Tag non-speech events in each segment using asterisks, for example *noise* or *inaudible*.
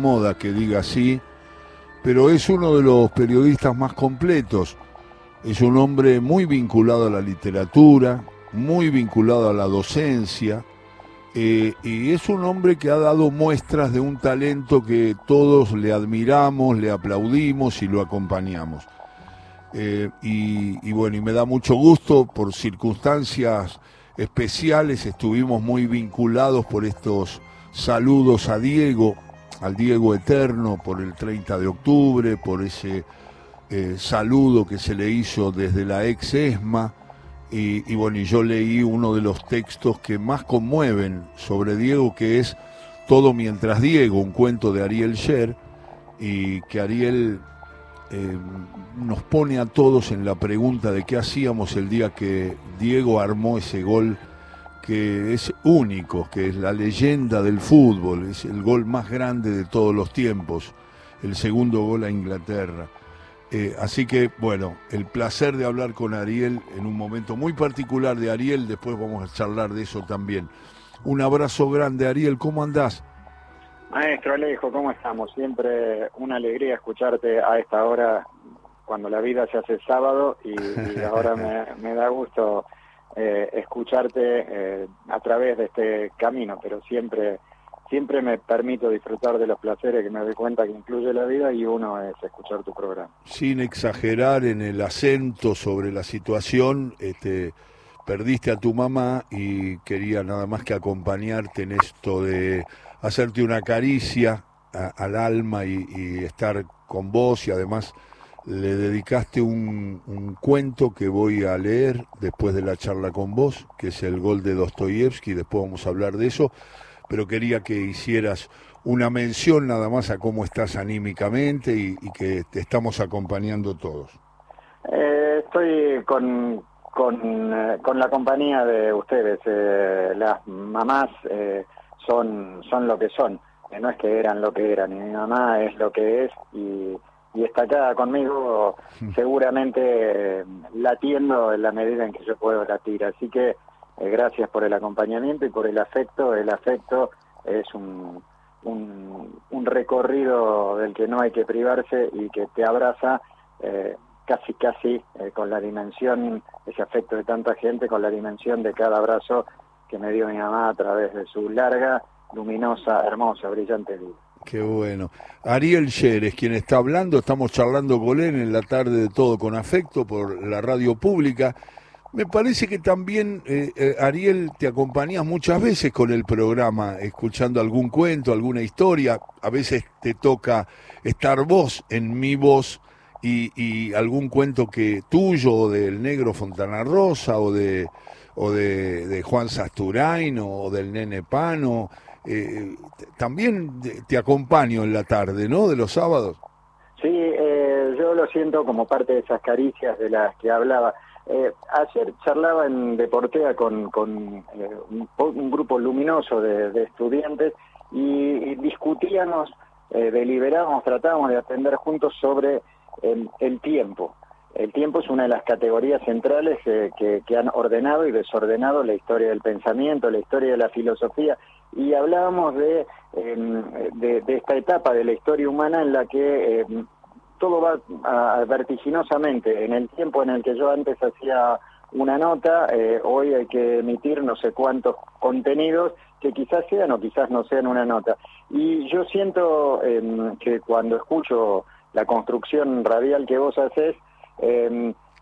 moda que diga así, pero es uno de los periodistas más completos. Es un hombre muy vinculado a la literatura, muy vinculado a la docencia, eh, y es un hombre que ha dado muestras de un talento que todos le admiramos, le aplaudimos y lo acompañamos. Eh, y, y bueno, y me da mucho gusto, por circunstancias especiales, estuvimos muy vinculados por estos saludos a Diego, al Diego Eterno por el 30 de octubre, por ese eh, saludo que se le hizo desde la ex ESMA. Y, bueno, y yo leí uno de los textos que más conmueven sobre Diego, que es Todo mientras Diego, un cuento de Ariel Sher, y que Ariel eh, nos pone a todos en la pregunta de qué hacíamos el día que Diego armó ese gol que es único, que es la leyenda del fútbol, es el gol más grande de todos los tiempos, el segundo gol a Inglaterra. Eh, así que, bueno, el placer de hablar con Ariel en un momento muy particular de Ariel, después vamos a charlar de eso también. Un abrazo grande, Ariel, ¿cómo andás? Maestro Alejo, ¿cómo estamos? Siempre una alegría escucharte a esta hora, cuando la vida se hace sábado, y, ahora me, *laughs* me da gusto eh, escucharte eh, a través de este camino, pero siempre siempre me permito disfrutar de los placeres que me doy cuenta que incluye la vida y uno es escuchar tu programa. Sin exagerar en el acento sobre la situación, este, perdiste a tu mamá y quería nada más que acompañarte en esto de hacerte una caricia al alma y estar con vos y además le dedicaste un, cuento que voy a leer después de la charla con vos, que es el gol de Dostoyevsky, después vamos a hablar de eso, pero quería que hicieras una mención nada más a cómo estás anímicamente y, que te estamos acompañando todos. Eh, estoy con, con, eh, con, la compañía de ustedes, eh, las mamás son, son lo que son, no es que eran lo que eran, mi mamá es lo que es y y está acá conmigo seguramente eh, latiendo en la medida en que yo puedo latir. Así que eh, gracias por el acompañamiento y por el afecto. El afecto es un, un, recorrido del que no hay que privarse y que te abraza eh, casi casi con la dimensión, ese afecto de tanta gente, con la dimensión de cada abrazo que me dio mi mamá a través de su larga, luminosa, hermosa, brillante vida. Qué bueno. Ariel es quien está hablando, estamos charlando con él en la tarde de Todo con Afecto por la radio pública. Me parece que también, eh, eh, Ariel, te acompañas muchas veces con el programa, escuchando algún cuento, alguna historia. A veces te toca estar vos en mi voz y, algún cuento que tuyo, o del negro Fontana Rosa, o de, o de, de Juan Sasturain, o del nene Pano eh, también te acompaño en la tarde, ¿no? De los sábados. Sí, eh, yo lo siento como parte de esas caricias de las que hablaba. Eh, ayer charlaba en Deportea con, con eh, un, grupo luminoso de, estudiantes y, discutíamos, deliberábamos, tratábamos de atender juntos sobre el tiempo. El tiempo es una de las categorías centrales que, que, han ordenado y desordenado la historia del pensamiento, la historia de la filosofía, y hablábamos de, em, de, esta etapa de la historia humana en la que em, todo va vertiginosamente. En el tiempo en el que yo antes hacía una nota, eh, hoy hay que emitir no sé cuántos contenidos que quizás sean o quizás no sean una nota. Y yo siento em, que cuando escucho la construcción radial que vos haces,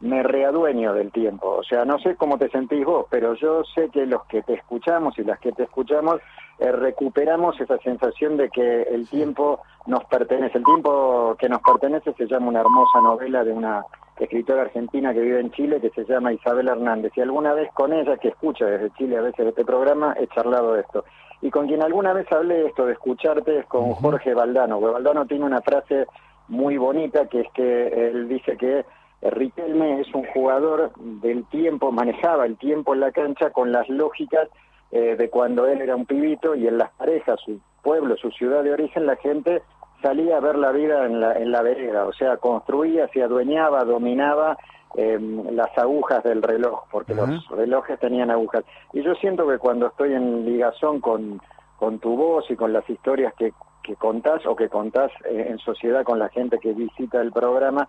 me readueño del tiempo. O sea, no sé cómo te sentís vos, pero yo sé que los que te escuchamos y las que te escuchamos eh, recuperamos esa sensación de que el tiempo nos pertenece. El tiempo que nos pertenece se llama una hermosa novela de una escritora argentina que vive en Chile que se llama Isabel Hernández. Y alguna vez con ella, que escucha desde Chile a veces este programa, he charlado de esto. Y con quien alguna vez hablé de esto de escucharte es con Jorge Valdano. Valdano tiene una frase muy bonita que es que él dice que Riquelme es un jugador del tiempo, manejaba el tiempo en la cancha con las lógicas eh, de cuando él era un pibito y en las parejas, su pueblo, su ciudad de origen, la gente salía a ver la vida en la, en la vereda, o sea, construía, se adueñaba, dominaba em, las agujas del reloj, porque los relojes tenían agujas. Y yo siento que cuando estoy en ligazón con, con tu voz y con las historias que, que contás o que contás eh, en sociedad con la gente que visita el programa,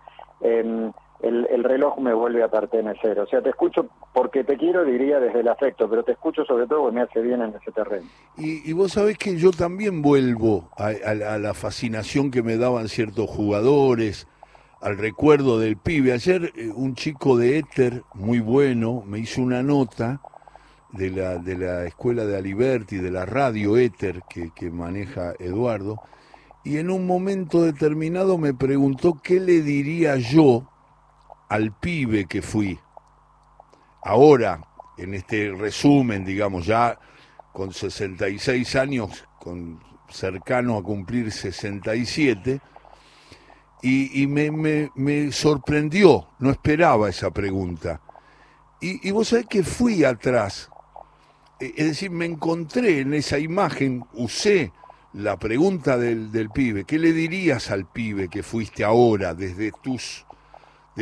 em, el, reloj me vuelve a pertenecer. O sea, te escucho porque te quiero, diría desde el afecto, pero te escucho sobre todo porque me hace bien en ese terreno. Y, vos sabés que yo también vuelvo a, la fascinación que me daban ciertos jugadores, al recuerdo del pibe. Ayer eh, un chico de Éter, muy bueno, me hizo una nota de la, de la escuela de Aliberti, de la radio Éter que, que maneja Eduardo, y en un momento determinado me preguntó qué le diría yo al pibe que fui. Ahora, en este resumen, digamos, ya con 66 años, con cercano a cumplir 67, y, y me, me, sorprendió, no esperaba esa pregunta. Y, vos sabés que fui atrás, e, es decir, me encontré en esa imagen, usé la pregunta del pibe, ¿qué le dirías al pibe que fuiste ahora desde tus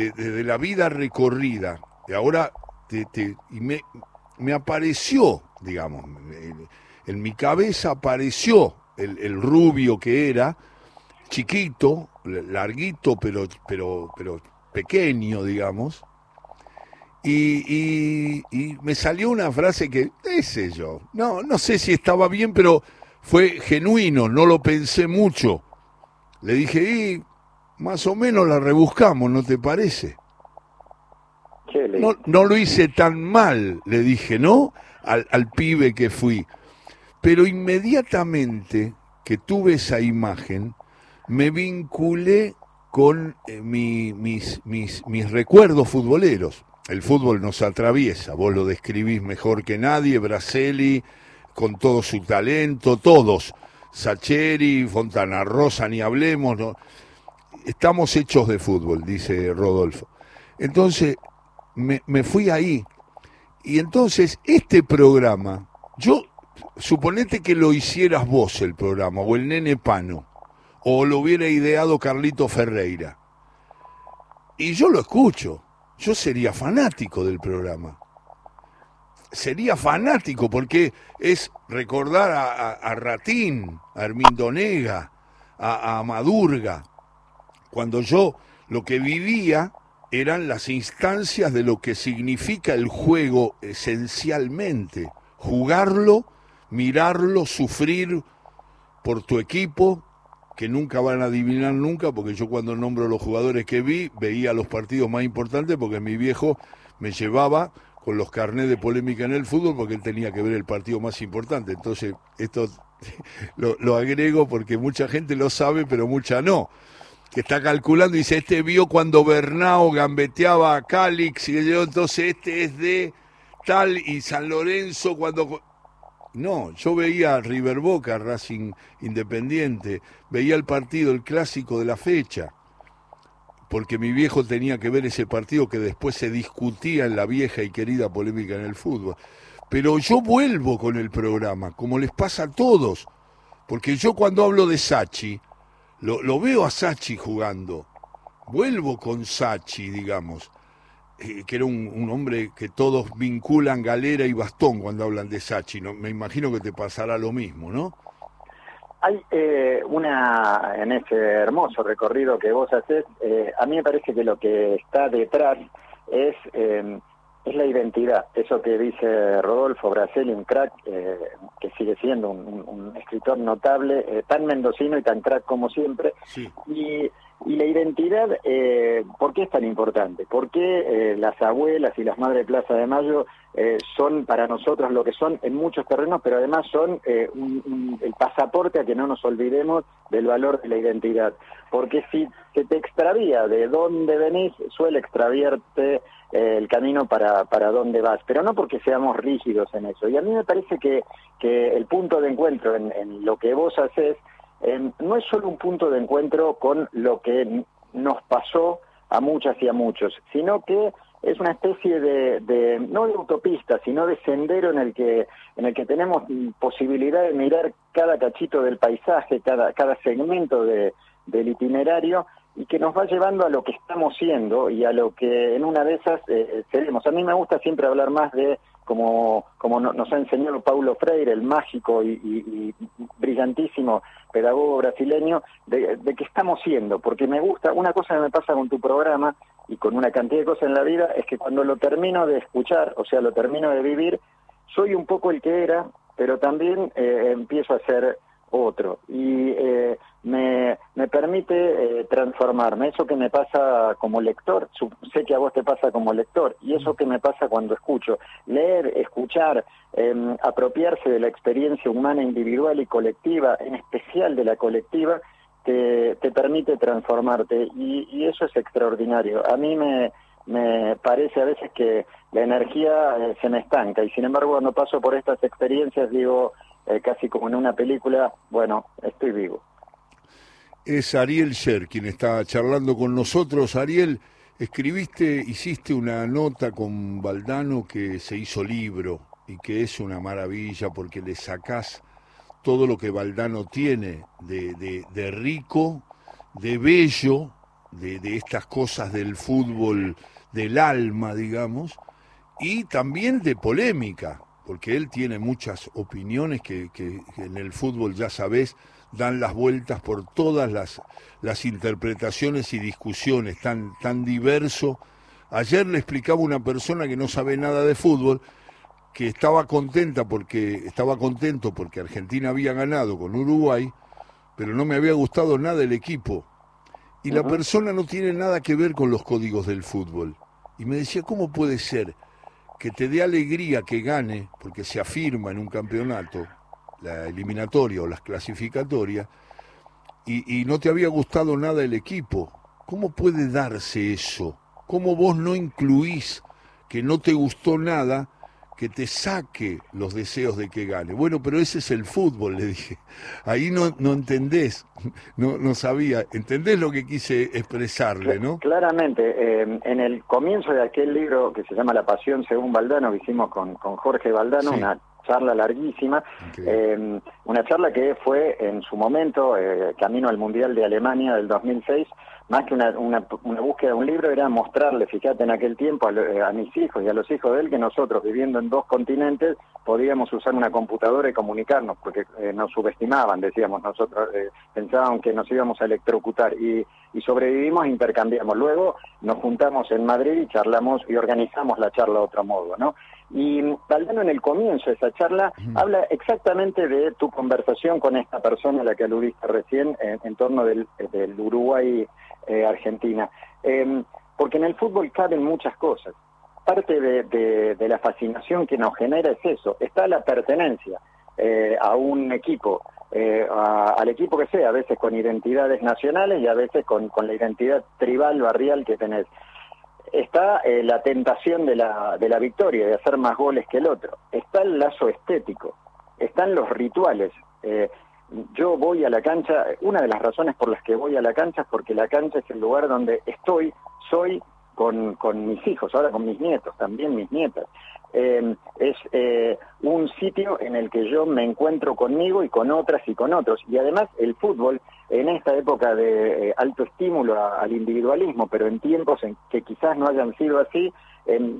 de, la vida recorrida, y ahora me, apareció, digamos, en, mi cabeza apareció el, rubio que era, chiquito, larguito, pero, pero, pero pequeño, digamos, y, y, me salió una frase que, qué sé yo, no, no sé si estaba bien, pero fue genuino, no lo pensé mucho. Le dije, y más o menos la rebuscamos, ¿no te parece? No, no lo hice tan mal, le dije, ¿no? Al, al pibe que fui. Pero inmediatamente que tuve esa imagen, me vinculé con eh, mi, mis, mis, mis recuerdos futboleros. El fútbol nos atraviesa, vos lo describís mejor que nadie, Braseli, con todo su talento, todos, Sacheri, Fontana Rosa, ni hablemos, ¿no? Estamos hechos de fútbol, dice Rodolfo. Entonces, me, fui ahí. Y entonces, este programa, yo, suponete que lo hicieras vos el programa, o el nene Pano, o lo hubiera ideado Carlito Ferreira. Y yo lo escucho, yo sería fanático del programa. Sería fanático porque es recordar a, Ratín, a Nega, a, a Madurga, cuando yo lo que vivía eran las instancias de lo que significa el juego esencialmente, jugarlo, mirarlo, sufrir por tu equipo, que nunca van a adivinar nunca, porque yo cuando nombro los jugadores que vi, veía los partidos más importantes, porque mi viejo me llevaba con los carnés de polémica en el fútbol, porque él tenía que ver el partido más importante. Entonces, esto *laughs* lo, lo agrego porque mucha gente lo sabe, pero mucha no que está calculando dice, este vio cuando Bernao gambeteaba a Calix, y yo, entonces este es de tal y San Lorenzo cuando... No, yo veía River Boca, Racing Independiente, veía el partido, el clásico de la fecha, porque mi viejo tenía que ver ese partido que después se discutía en la vieja y querida polémica en el fútbol. Pero yo vuelvo con el programa, como les pasa a todos, porque yo cuando hablo de Sachi, lo, veo a Sachi jugando. Vuelvo con Sachi, digamos, eh, que era un, hombre que todos vinculan galera y bastón cuando hablan de Sachi. ¿no? Me imagino que te pasará lo mismo, ¿no? Hay eh, una, en ese hermoso recorrido que vos haces, eh, a mí me parece que lo que está detrás es es la identidad, eso que dice Rodolfo Braceli, un crack eh, que sigue siendo un, escritor notable, eh, tan mendocino y tan crack como siempre. Y, y, la identidad, eh, ¿por qué es tan importante? ¿Por qué las abuelas y las madres de Plaza de Mayo son para nosotros lo que son en muchos terrenos, pero además son el pasaporte a que no nos olvidemos del valor de la identidad? Porque si se te extravía de dónde venís, suele extraviarte eh, el camino para, para dónde vas, pero no porque seamos rígidos en eso. Y a mí me parece que, que el punto de encuentro en, lo que vos haces em, no es solo un punto de encuentro con lo que nos pasó a muchas y a muchos, sino que es una especie de, de, no de autopista, sino de sendero en el que en el que tenemos posibilidad de mirar cada cachito del paisaje, cada cada segmento de, del itinerario y que nos va llevando a lo que estamos siendo y a lo que en una de esas eh, seremos. A mí me gusta siempre hablar más de como, como nos ha enseñado Paulo Freire, el mágico y, brillantísimo pedagogo brasileño, de, de qué estamos siendo, porque me gusta, una cosa que me pasa con tu programa y con una cantidad de cosas en la vida, es que cuando lo termino de escuchar, o sea, lo termino de vivir, soy un poco el que era, pero también eh, empiezo a ser otro y eh, me, me, permite eh, transformarme. Eso que me pasa como lector, sé que a vos te pasa como lector y eso que me pasa cuando escucho. Leer, escuchar, em, apropiarse de la experiencia humana individual y colectiva, en especial de la colectiva, te, te permite transformarte y, y eso es extraordinario. A mí me, me parece a veces que la energía eh, se me estanca y sin embargo cuando paso por estas experiencias digo, eh, casi como en una película, bueno, estoy vivo. Es Ariel Sher quien está charlando con nosotros. Ariel, escribiste, hiciste una nota con Valdano que se hizo libro y que es una maravilla porque le sacás todo lo que Valdano tiene de, de, rico, de bello, de, de estas cosas del fútbol, del alma, digamos, y también de polémica, porque él tiene muchas opiniones que, en el fútbol, ya sabés, dan las vueltas por todas las, las interpretaciones y discusiones, tan, tan diverso. Ayer le explicaba una persona que no sabe nada de fútbol, que estaba contenta porque estaba contento porque Argentina había ganado con Uruguay, pero no me había gustado nada el equipo. Y la persona no tiene nada que ver con los códigos del fútbol. Y me decía, ¿cómo puede ser que te dé alegría que gane, porque se afirma en un campeonato, la eliminatoria o las clasificatorias, y, no te había gustado nada el equipo. ¿Cómo puede darse eso? ¿Cómo vos no incluís que no te gustó nada que te saque los deseos de que gane. Bueno, pero ese es el fútbol, le dije. Ahí no, no entendés, no, no sabía. ¿Entendés lo que quise expresarle, no? Claramente. Eh, en el comienzo de aquel libro que se llama La Pasión según Valdano, que hicimos con, con Jorge Valdano, una charla larguísima, eh, una charla que fue en su momento, eh, camino al Mundial de Alemania del 2006, más que una, una, búsqueda de un libro, era mostrarle, fíjate, en aquel tiempo eh, a, mis hijos y a los hijos de él que nosotros, viviendo en dos continentes, podíamos usar una computadora y comunicarnos, porque eh, nos subestimaban, decíamos nosotros, eh, pensaban que nos íbamos a electrocutar y, y sobrevivimos e intercambiamos. Luego nos juntamos en Madrid y charlamos y organizamos la charla de otro modo, ¿no? Y Valdano en el comienzo de esa charla habla exactamente de tu conversación con esta persona a la que aludiste recién en, torno del, del Uruguay eh, Argentina. Em, porque en el fútbol caben muchas cosas. Parte de, la fascinación que nos genera es eso, está la pertenencia eh, a un equipo, eh, al equipo que sea, a veces con identidades nacionales y a veces con, la identidad tribal, barrial que tenés. Está la tentación de la, de la victoria, de hacer más goles que el otro. Está el lazo estético, están los rituales yo voy a la cancha, una de las razones por las que voy a la cancha es porque la cancha es el lugar donde estoy, soy con, con mis hijos, ahora con mis nietos, también mis nietas. Eh, es eh, un sitio en el que yo me encuentro conmigo y con otras y con otros. Y además el fútbol, en esta época de eh, alto estímulo al individualismo, pero en tiempos en que quizás no hayan sido así,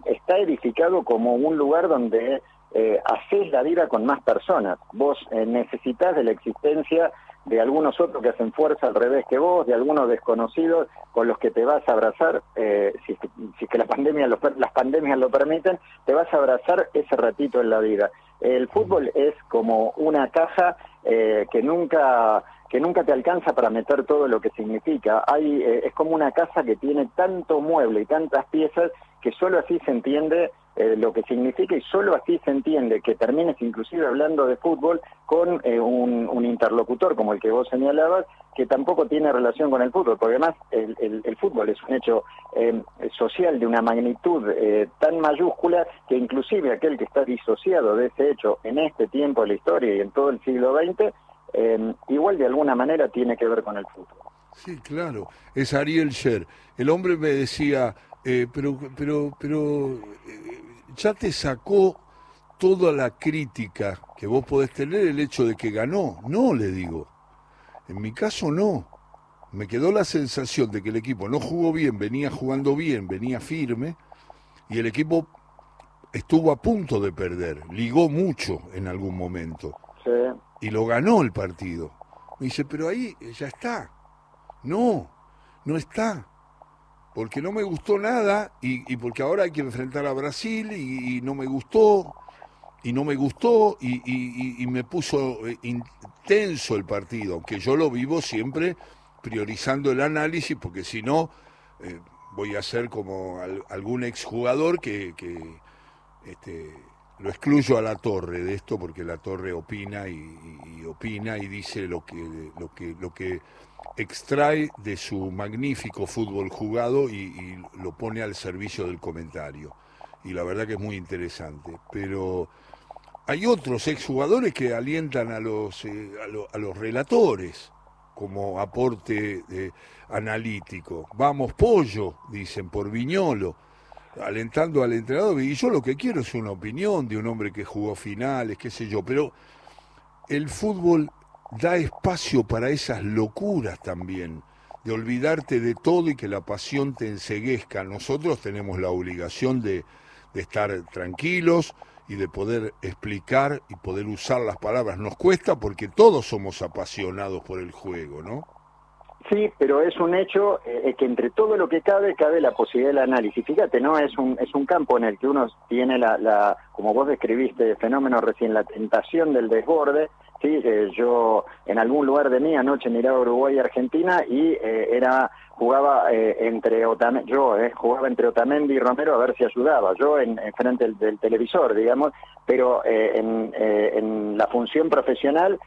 está edificado como un lugar donde eh, haces la vida con más personas. Vos eh, necesitas de la existencia de algunos otros que hacen fuerza al revés que vos, de algunos desconocidos con los que te vas a abrazar, eh, si, es que la pandemia las pandemias lo permiten, te vas a abrazar ese ratito en la vida. El fútbol es como una caja eh, que nunca que nunca te alcanza para meter todo lo que significa. Hay, es como una casa que tiene tanto mueble y tantas piezas que solo así se entiende eh, lo que significa y solo así se entiende que termines inclusive hablando de fútbol con eh, un, interlocutor como el que vos señalabas, que tampoco tiene relación con el fútbol, porque además el, fútbol es un hecho eh, social de una magnitud tan mayúscula que inclusive aquel que está disociado de ese hecho en este tiempo de la historia y en todo el siglo XX, igual de alguna manera tiene que ver con el fútbol. Sí, claro, es Ariel Sher. El hombre me decía, pero, pero, pero ya te sacó toda la crítica que vos podés tener el hecho de que ganó. No, le digo. En mi caso no. Me quedó la sensación de que el equipo no jugó bien, venía jugando bien, venía firme, y el equipo estuvo a punto de perder, ligó mucho en algún momento. Y lo ganó el partido. Me dice, pero ahí ya está. No, no está. Porque no me gustó nada y, porque ahora hay que enfrentar a Brasil y, no me gustó y no me gustó y, me puso eh, intenso el partido, aunque yo lo vivo siempre priorizando el análisis porque si no eh, voy a ser como algún exjugador que, este, lo excluyo a la torre de esto porque la torre opina y, opina y dice lo que, lo que extrae de su magnífico fútbol jugado y, lo pone al servicio del comentario. Y la verdad que es muy interesante. Pero hay otros exjugadores que alientan a los, eh, a, los relatores como aporte eh, analítico. Vamos pollo, dicen, por Viñolo alentando al entrenador. Y yo lo que quiero es una opinión de un hombre que jugó finales, qué sé yo. Pero el fútbol da espacio para esas locuras también, de olvidarte de todo y que la pasión te enseguezca. Nosotros tenemos la obligación de, de estar tranquilos y de poder explicar y poder usar las palabras. Nos cuesta porque todos somos apasionados por el juego, ¿no? Sí, pero es un hecho eh, que entre todo lo que cabe, cabe la posibilidad del análisis. Fíjate, ¿no? Es un, es un campo en el que uno tiene la, la como vos describiste, fenómeno recién, la tentación del desborde. Sí, eh, yo en algún lugar de mí anoche miraba Uruguay y Argentina y eh, era jugaba entre Otamendi, yo jugaba entre Otamendi y Romero a ver si ayudaba, yo en, frente del, del, televisor, digamos, pero en, en la función profesional,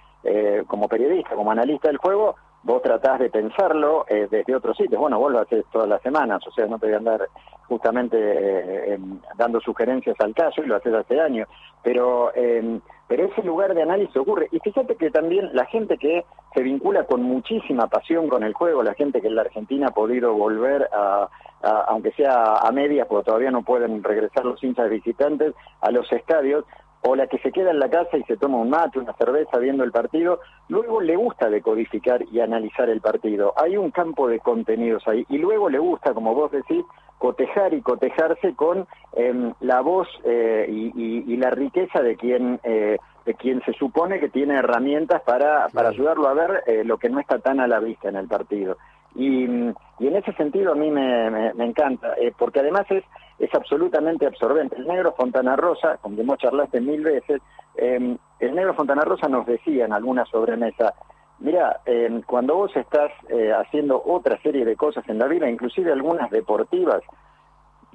como periodista, como analista del juego, vos tratás de pensarlo eh, desde otros sitios. Bueno, vos lo haces todas las semanas, o sea, no te voy a andar justamente eh, dando sugerencias al caso y lo haces hace años. Pero, em, pero ese lugar de análisis ocurre. Y fíjate que también la gente que se vincula con muchísima pasión con el juego, la gente que en la Argentina ha podido volver a, aunque sea a medias, porque todavía no pueden regresar los hinchas visitantes, a los estadios, o la que se queda en la casa y se toma un mate, una cerveza viendo el partido, luego le gusta decodificar y analizar el partido. Hay un campo de contenidos ahí y luego le gusta, como vos decís, cotejar y cotejarse con em, la voz eh, y, la riqueza de quien eh, de quien se supone que tiene herramientas para, para ayudarlo a ver eh, lo que no está tan a la vista en el partido. Y, y en ese sentido a mí me, encanta, porque además es, es absolutamente absorbente. El negro Fontana Rosa, como hemos charlaste mil veces, em, el negro Fontana Rosa nos decía en alguna sobremesa, mira, em, cuando vos estás eh, haciendo otra serie de cosas en la vida, inclusive algunas deportivas,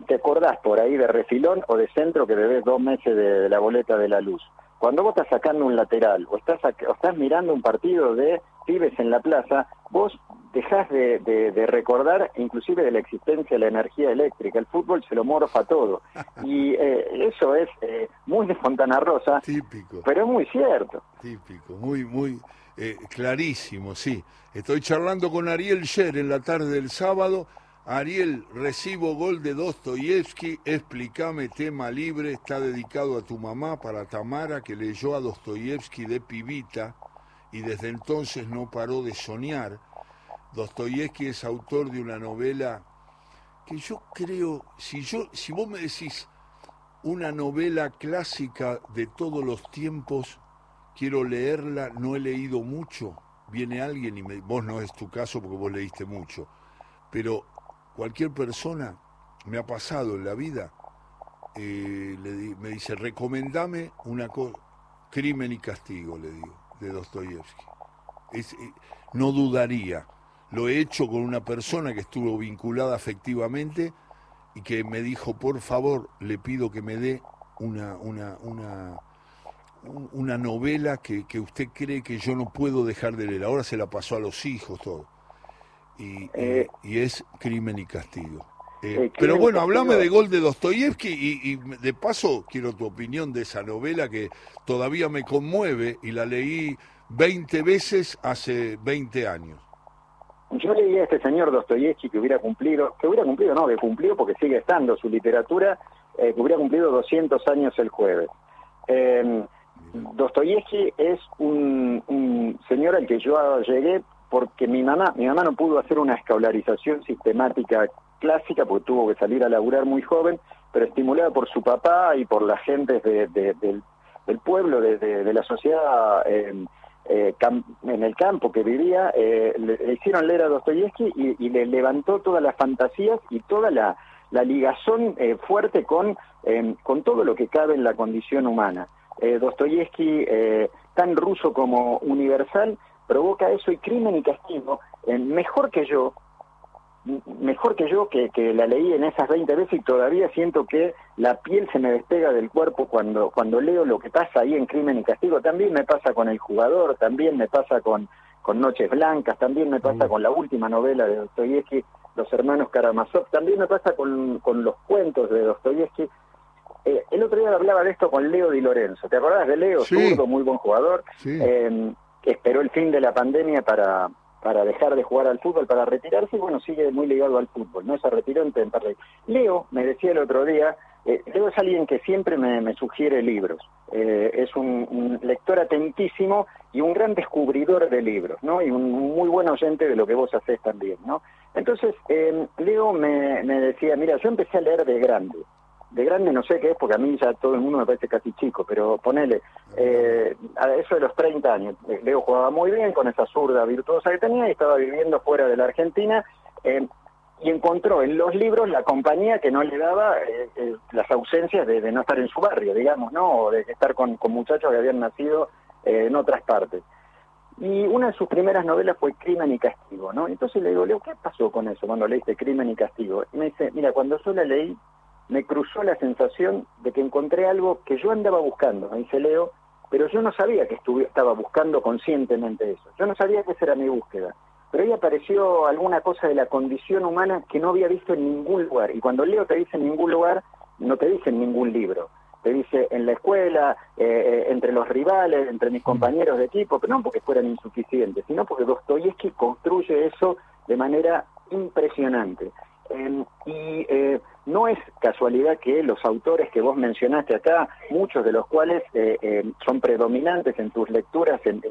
te acordás por ahí de refilón o de centro que debes dos meses de, la boleta de la luz. Cuando vos estás sacando un lateral o estás, o estás mirando un partido de pibes en la plaza, vos dejás de, recordar inclusive de la existencia de la energía eléctrica. El fútbol se lo morfa todo. *laughs* Y eh, eso es eh, muy de Fontana Rosa, Típico. pero es muy cierto. Típico, muy, muy eh, clarísimo, sí. Estoy charlando con Ariel Sher en la tarde del sábado. Ariel, recibo gol de Dostoyevsky, explícame tema libre, está dedicado a tu mamá para Tamara que leyó a Dostoyevsky de pibita y desde entonces no paró de soñar. Dostoyevsky es autor de una novela que yo creo, si, yo, si vos me decís una novela clásica de todos los tiempos, quiero leerla, no he leído mucho, viene alguien y vos no es tu caso porque vos leíste mucho, pero cualquier persona me ha pasado en la vida, eh, me dice, recomendame una cosa, crimen y castigo, le digo de Dostoyevsky. Eh, no dudaría. Lo he hecho con una persona que estuvo vinculada afectivamente y que me dijo, por favor, le pido que me dé una, una, una, una novela que, que, usted cree que yo no puedo dejar de leer. Ahora se la pasó a los hijos todo. Y, eh, y es crimen y castigo. Eh, pero bueno, hablame de Gol de Dostoyevsky y, y, de paso quiero tu opinión de esa novela que todavía me conmueve y la leí 20 veces hace 20 años. Yo leí a este señor Dostoyevsky que hubiera cumplido, que hubiera cumplido, no, que cumplió porque sigue estando su literatura, eh, que hubiera cumplido 200 años el jueves. Eh, Dostoyevsky es un, señor al que yo llegué porque mi mamá, mi mamá no pudo hacer una escolarización sistemática clásica porque tuvo que salir a laburar muy joven, pero estimulada por su papá y por la gente del, pueblo, de, la sociedad eh, eh, en el campo que vivía, eh, le, hicieron leer a Dostoyevsky y, le levantó todas las fantasías y toda la, ligazón fuerte con, con todo lo que cabe en la condición humana. Dostoyevsky, tan ruso como universal, provoca eso y crimen y castigo, mejor que yo, mejor que yo, que, que, la leí en esas 20 veces y todavía siento que la piel se me despega del cuerpo cuando, cuando leo lo que pasa ahí en Crimen y Castigo. También me pasa con El Jugador, también me pasa con, con Noches Blancas, también me pasa con la última novela de Dostoyevsky, Los Hermanos Karamazov, también me pasa con, con los cuentos de Dostoyevsky. Eh, el otro día hablaba de esto con Leo Di Lorenzo. ¿Te acordás de Leo? Sí. muy buen jugador. Eh, esperó el fin de la pandemia para, para dejar de jugar al fútbol, para retirarse, y bueno, sigue muy ligado al fútbol, ¿no? Se retiró en Temperley. Leo, me decía el otro día, eh, Leo es alguien que siempre me, sugiere libros, eh, es un, lector atentísimo y un gran descubridor de libros, ¿no? Y un muy buen oyente de lo que vos hacés también, ¿no? Entonces, eh, Leo me, me decía, mira, yo empecé a leer de grande, de grande no sé qué es, porque a mí ya todo el mundo me parece casi chico, pero ponele, eh, a eso de los 30 años, eh, Leo jugaba muy bien con esa zurda virtuosa que tenía y estaba viviendo fuera de la Argentina eh, y encontró en los libros la compañía que no le daba las ausencias de, no estar en su barrio, digamos, ¿no? O de estar con, muchachos que habían nacido en otras partes. Y una de sus primeras novelas fue Crimen y Castigo, ¿no? Entonces le digo, Leo, ¿qué pasó con eso cuando leíste Crimen y Castigo? Y me dice, mira, cuando yo la leí, me cruzó la sensación de que encontré algo que yo andaba buscando, me dice Leo, pero yo no sabía que estaba buscando conscientemente eso, yo no sabía que esa era mi búsqueda, pero ahí apareció alguna cosa de la condición humana que no había visto en ningún lugar, y cuando Leo te dice en ningún lugar, no te dice en ningún libro, te dice en la escuela, eh, eh, entre los rivales, entre mis compañeros de equipo, pero no porque fueran insuficientes, sino porque Dostoyevsky construye eso de manera impresionante. Em, y eh, no es casualidad que los autores que vos mencionaste acá, muchos de los cuales eh, em, son predominantes en tus lecturas, en,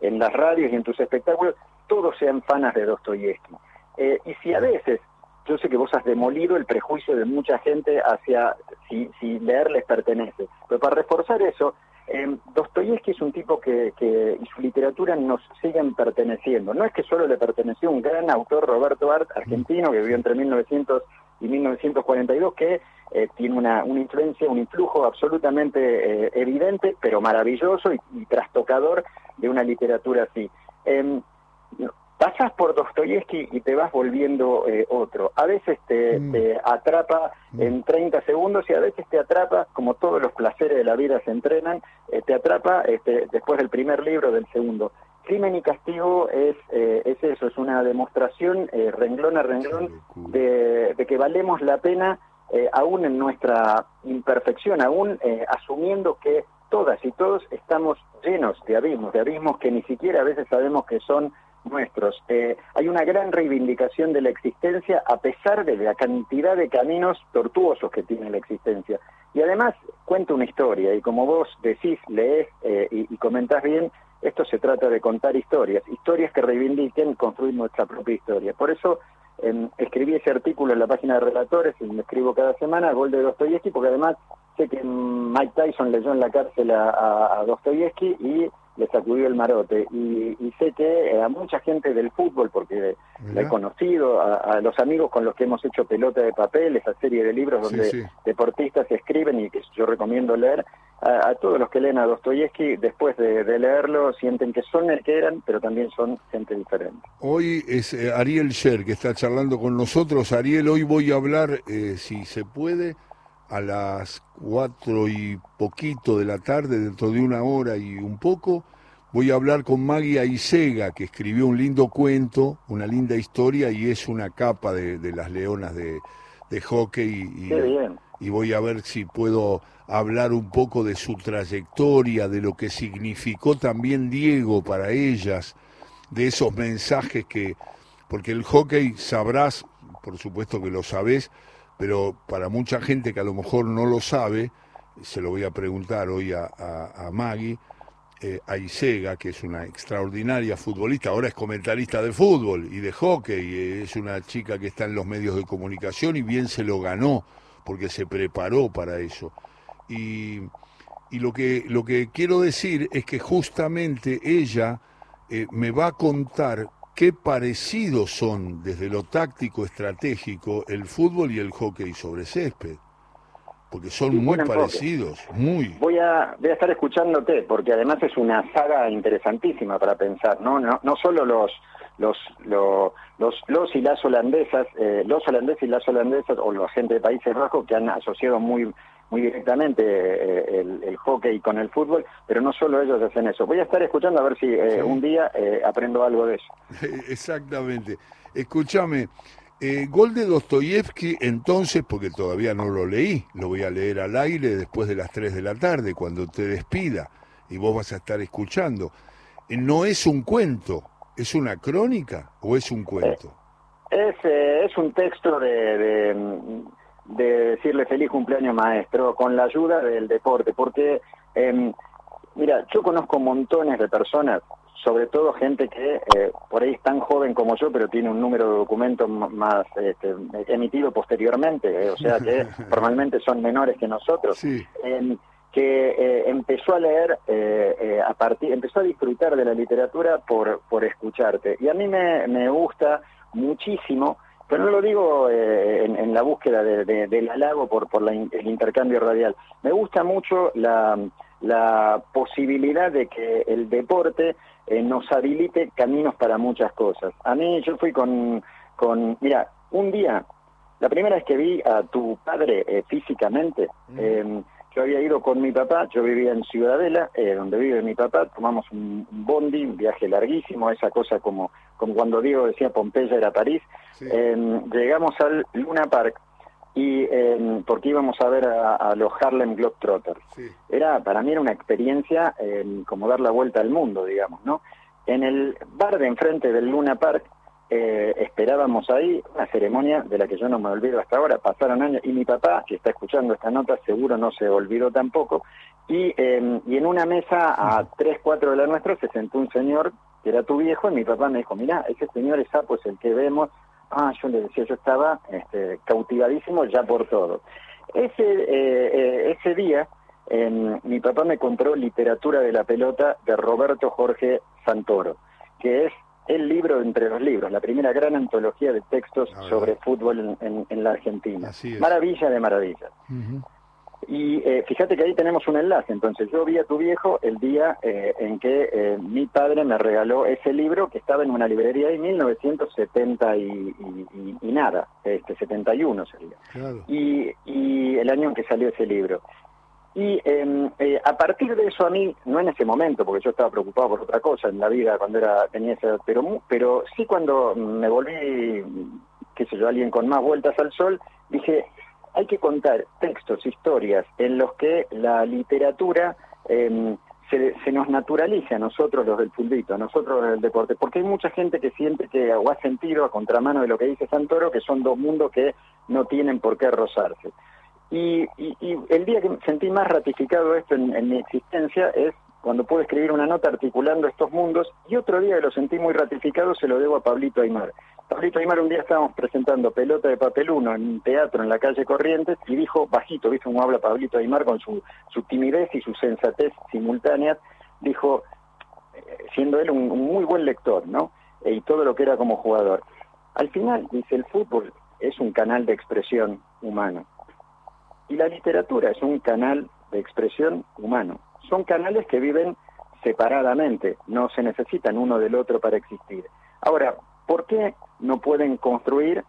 en, las radios y en tus espectáculos, todos sean fanas de Dostoyevsky. Eh, y si a veces, yo sé que vos has demolido el prejuicio de mucha gente hacia si, si leer les pertenece, pero para reforzar eso, eh, Dostoyevsky es un tipo que, y su literatura nos siguen perteneciendo. No es que solo le perteneció un gran autor, Roberto Art, argentino, que vivió entre 1900 y 1942, que eh, tiene una, influencia, un influjo absolutamente eh, evidente, pero maravilloso y, trastocador de una literatura así. Pasas por Dostoyevsky y te vas volviendo eh, otro. A veces te, mm. atrapa mm. en 30 segundos y a veces te atrapa, como todos los placeres de la vida se entrenan, eh, te atrapa este, después del primer libro, del segundo. Crimen y castigo es, eh, es eso, es una demostración renglón a renglón de, de, que valemos la pena aún en nuestra imperfección, aún asumiendo que todas y todos estamos llenos de abismos, de abismos que ni siquiera a veces sabemos que son nuestros. Eh, hay una gran reivindicación de la existencia a pesar de la cantidad de caminos tortuosos que tiene la existencia. Y además cuenta una historia, y como vos decís, lees eh, y, comentás bien, esto se trata de contar historias, historias que reivindiquen construir nuestra propia historia. Por eso em, escribí ese artículo en la página de Relatores, y me escribo cada semana, Gol de Dostoyevsky, porque además sé que Mike Tyson leyó en la cárcel a, a Dostoyevsky y le sacudió el marote. Y, sé que eh, a mucha gente del fútbol, porque la he conocido, a, los amigos con los que hemos hecho pelota de papel, esa serie de libros donde deportistas escriben y que yo recomiendo leer, a, todos los que leen a Dostoyevsky, después de, leerlo, sienten que son el que eran, pero también son gente diferente. Hoy es eh, Ariel Sher que está charlando con nosotros. Ariel, hoy voy a hablar, eh, si se puede, a las cuatro y poquito de la tarde, dentro de una hora y un poco, voy a hablar con Maggie Aisega, que escribió un lindo cuento, una linda historia y es una capa de, las leonas de, hockey. Y, y, voy a ver si puedo hablar un poco de su trayectoria, de lo que significó también Diego para ellas, de esos mensajes que, porque el hockey sabrás, por supuesto que lo sabés, pero para mucha gente que a lo mejor no lo sabe, se lo voy a preguntar hoy a, a, Maggie, eh, a que es una extraordinaria futbolista, ahora es comentarista de fútbol y de hockey, es una chica que está en los medios de comunicación y bien se lo ganó porque se preparó para eso. Y, y lo, que, lo que quiero decir es que justamente ella eh, me va a contar qué parecidos son desde lo táctico estratégico el fútbol y el hockey sobre césped porque son muy parecidos, muy. Voy a, voy a estar escuchándote, porque además es una saga interesantísima para pensar, ¿no? No, no solo los, los, los, los, y las holandesas, eh, los holandeses y las holandesas, o los gente de Países Bajos, que han asociado muy muy directamente eh, el, hockey con el fútbol, pero no solo ellos hacen eso. Voy a estar escuchando a ver si eh, un día aprendo algo de eso. *laughs* Exactamente. Escúchame, eh, gol de Dostoyevsky, entonces, porque todavía no lo leí, lo voy a leer al aire después de las 3 de la tarde, cuando te despida y vos vas a estar escuchando. Eh, no es un cuento, ¿es una crónica o es un cuento? Eh, es, es un texto de, de, decirle feliz cumpleaños maestro con la ayuda del deporte, porque, em, mira, yo conozco montones de personas sobre todo gente que eh, por ahí es tan joven como yo, pero tiene un número de documentos más este, emitido posteriormente, eh, o sea que *laughs* formalmente son menores que nosotros, que eh, empezó a leer a partir, empezó a disfrutar de la literatura por, por escucharte. Y a mí me, me gusta muchísimo, pero no lo digo en, la búsqueda del halago por, por el intercambio radial, me gusta mucho la, la posibilidad de que el deporte eh, nos habilite caminos para muchas cosas. A mí yo fui con, con mira, un día, la primera vez que vi a tu padre eh, físicamente, em, yo había ido con mi papá, yo vivía en Ciudadela, eh, donde vive mi papá, tomamos un, bondi, un viaje larguísimo, esa cosa como, como cuando Diego decía Pompeya era París, em, llegamos al Luna Park, y eh, porque íbamos a ver a, los Harlem Globetrotters. Era para mí era una experiencia eh, como dar la vuelta al mundo, digamos, ¿no? En el bar de enfrente del Luna Park eh, esperábamos ahí una ceremonia de la que yo no me olvido hasta ahora, pasaron años, y mi papá, que está escuchando esta nota, seguro no se olvidó tampoco, y, em, y en una mesa a 3, 4 de la nuestra se sentó un señor que era tu viejo, y mi papá me dijo, mira, ese señor es sapo, es el que vemos, Ah, yo le decía, yo estaba este, cautivadísimo ya por todo. Ese, eh, eh, ese día, mi papá me compró Literatura de la Pelota de Roberto Jorge Santoro, que es el libro entre los libros, la primera gran antología de textos ah, sobre fútbol en, la Argentina. Maravilla de maravillas. Y eh, fíjate que ahí tenemos un enlace. Entonces yo vi a tu viejo el día eh, en que eh, mi padre me regaló ese libro que estaba en una librería de 1970 y, y, nada, este 71 sería. Y, y el año en que salió ese libro. Y em, a partir de eso a mí, no en ese momento, porque yo estaba preocupado por otra cosa en la vida cuando era tenía esa pero, pero sí cuando me volví, qué sé yo, alguien con más vueltas al sol, dije, hay que contar textos, historias en los que la literatura em, se, nos naturalice a nosotros los del fulbito, a nosotros los del deporte, porque hay mucha gente que siente que, o ha sentido a contramano de lo que dice Santoro, que son dos mundos que no tienen por qué rozarse. Y, el día que sentí más ratificado esto en mi existencia es cuando pude escribir una nota articulando estos mundos, y otro día que lo sentí muy ratificado se lo debo a Pablito Aymar. Pablito Aymar un día estábamos presentando Pelota de Papel 1 en un teatro en la calle Corrientes y dijo bajito, ¿viste cómo habla Pablito Aymar con su, su timidez y su sensatez simultáneas? Dijo, eh, siendo él un, muy buen lector, ¿no? E, y todo lo que era como jugador. Al final, dice, el fútbol es un canal de expresión humano. Y la literatura es un canal de expresión humano son canales que viven separadamente, no se necesitan uno del otro para existir. Ahora, ¿por qué no pueden construir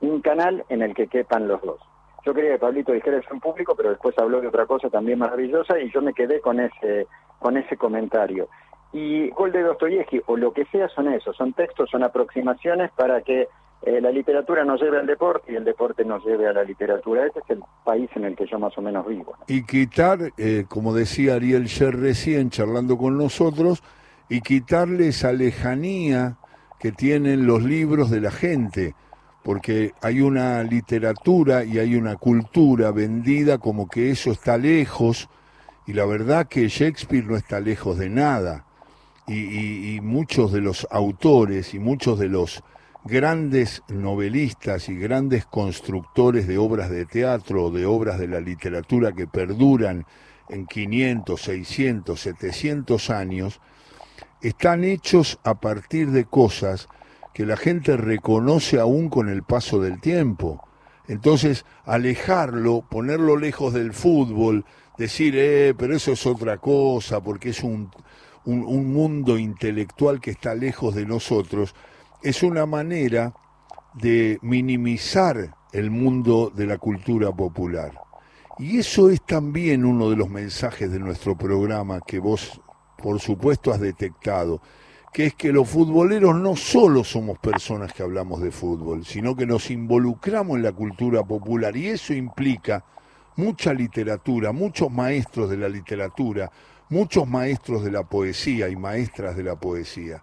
un canal en el que quepan los dos? Yo quería que Pablito dijera eso en público, pero después habló de otra cosa también maravillosa y yo me quedé con ese, con ese comentario. Y Gol de Dostoyevsky o lo que sea son eso, son textos, son aproximaciones para que eh, la literatura nos lleve al deporte y el deporte nos lleve a la literatura. Ese es el país en el que yo más o menos vivo. Y quitar, eh, como decía Ariel Sher recién charlando con nosotros, y quitarle esa lejanía que tienen los libros de la gente, porque hay una literatura y hay una cultura vendida como que eso está lejos, y la verdad que Shakespeare no está lejos de nada, y muchos de los autores y muchos de los grandes novelistas y grandes constructores de obras de teatro o de obras de la literatura que perduran en 500, 600, 700 años, están hechos a partir de cosas que la gente reconoce aún con el paso del tiempo. Entonces, alejarlo, ponerlo lejos del fútbol, decir, eh, pero eso es otra cosa, porque es un, un, mundo intelectual que está lejos de nosotros, es una manera de minimizar el mundo de la cultura popular. Y eso es también uno de los mensajes de nuestro programa que vos, por supuesto, has detectado, que es que los futboleros no solo somos personas que hablamos de fútbol, sino que nos involucramos en la cultura popular y eso implica mucha literatura, muchos maestros de la literatura, muchos maestros de la poesía y maestras de la poesía.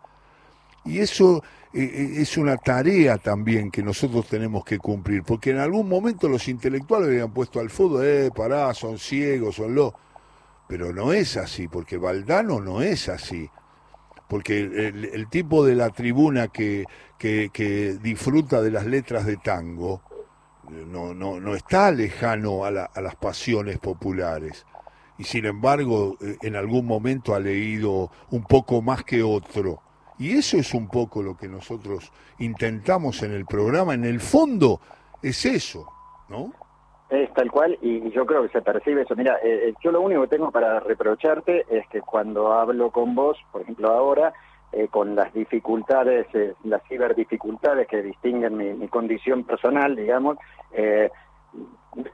Y eso eh, eh, es una tarea también que nosotros tenemos que cumplir, porque en algún momento los intelectuales habían puesto al fútbol, eh, pará, son ciegos, son los... Pero no es así, porque Valdano no es así. Porque el, tipo de la tribuna que, que, disfruta de las letras de tango no, no, no está lejano a, a las pasiones populares. Y sin embargo en algún momento ha leído un poco más que otro y eso es un poco lo que nosotros intentamos en el programa. En el fondo es eso, ¿no? Es tal cual, y yo creo que se percibe eso. Mira, eh, eh, yo lo único que tengo para reprocharte es que cuando hablo con vos, por ejemplo ahora, eh, con las dificultades, las ciberdificultades que distinguen mi, mi condición personal, digamos,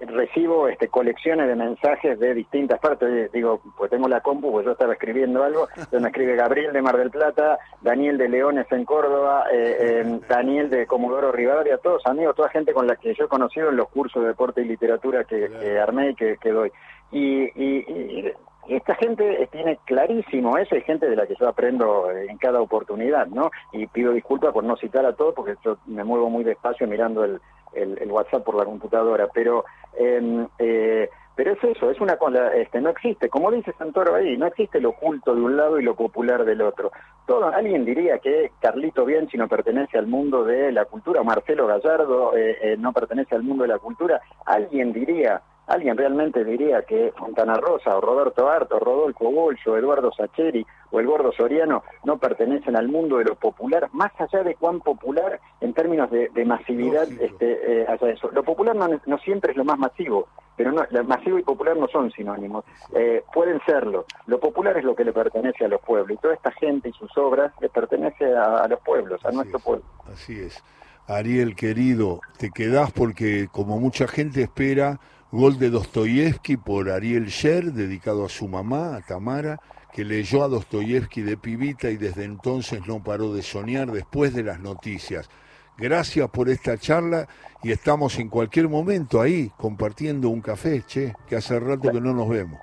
recibo este, colecciones de mensajes de distintas partes. Digo, pues tengo la compu, pues yo estaba escribiendo algo. *laughs* Entonces me escribe Gabriel de Mar del Plata, Daniel de Leones en Córdoba, eh, Daniel de Comodoro Rivadavia, todos amigos, toda gente con la que yo he conocido en los cursos de deporte y literatura que, armé y que, doy. Y, y, esta gente tiene clarísimo eso, hay gente de la que yo aprendo en cada oportunidad, ¿no? Y pido disculpas por no citar a todos porque yo me muevo muy despacio mirando el, el, WhatsApp por la computadora, pero em, eh, pero es eso, es una este, no existe, como dice Santoro ahí, no existe lo oculto de un lado y lo popular del otro. Todo, alguien diría que Carlito Bianchi no pertenece al mundo de la cultura, Marcelo Gallardo eh, eh, no pertenece al mundo de la cultura, alguien diría ¿Alguien realmente diría que Fontana Rosa o Roberto Arto, Rodolfo Bolso, Eduardo Sacheri o el Gordo Soriano no pertenecen al mundo de lo popular, más allá de cuán popular en términos de, masividad este, eh, eso? Lo popular no, siempre es lo más masivo, pero no, masivo y popular no son sinónimos, eh, pueden serlo. Lo popular es lo que le pertenece a los pueblos y toda esta gente y sus obras le pertenece a, los pueblos, a nuestro pueblo. Así es. Ariel, querido, te quedás porque como mucha gente espera Gol de Dostoyevsky por Ariel Sher, dedicado a su mamá, a Tamara, que leyó a Dostoyevsky de pibita y desde entonces no paró de soñar después de las noticias. Gracias por esta charla y estamos en cualquier momento ahí compartiendo un café, che, que hace rato que no nos vemos.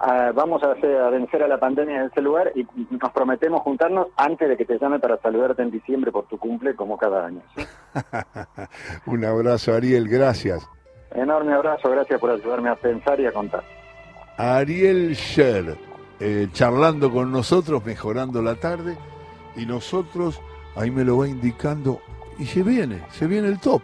Ah, vamos a, hacer, a, vencer a la pandemia en ese lugar y nos prometemos juntarnos antes de que te llame para saludarte en diciembre por tu cumple como cada año. *laughs* un abrazo Ariel, gracias. Enorme abrazo, gracias por ayudarme a pensar y a contar. Ariel Sher, eh, charlando con nosotros, mejorando la tarde, y nosotros, ahí me lo va indicando, y se viene, se viene el top.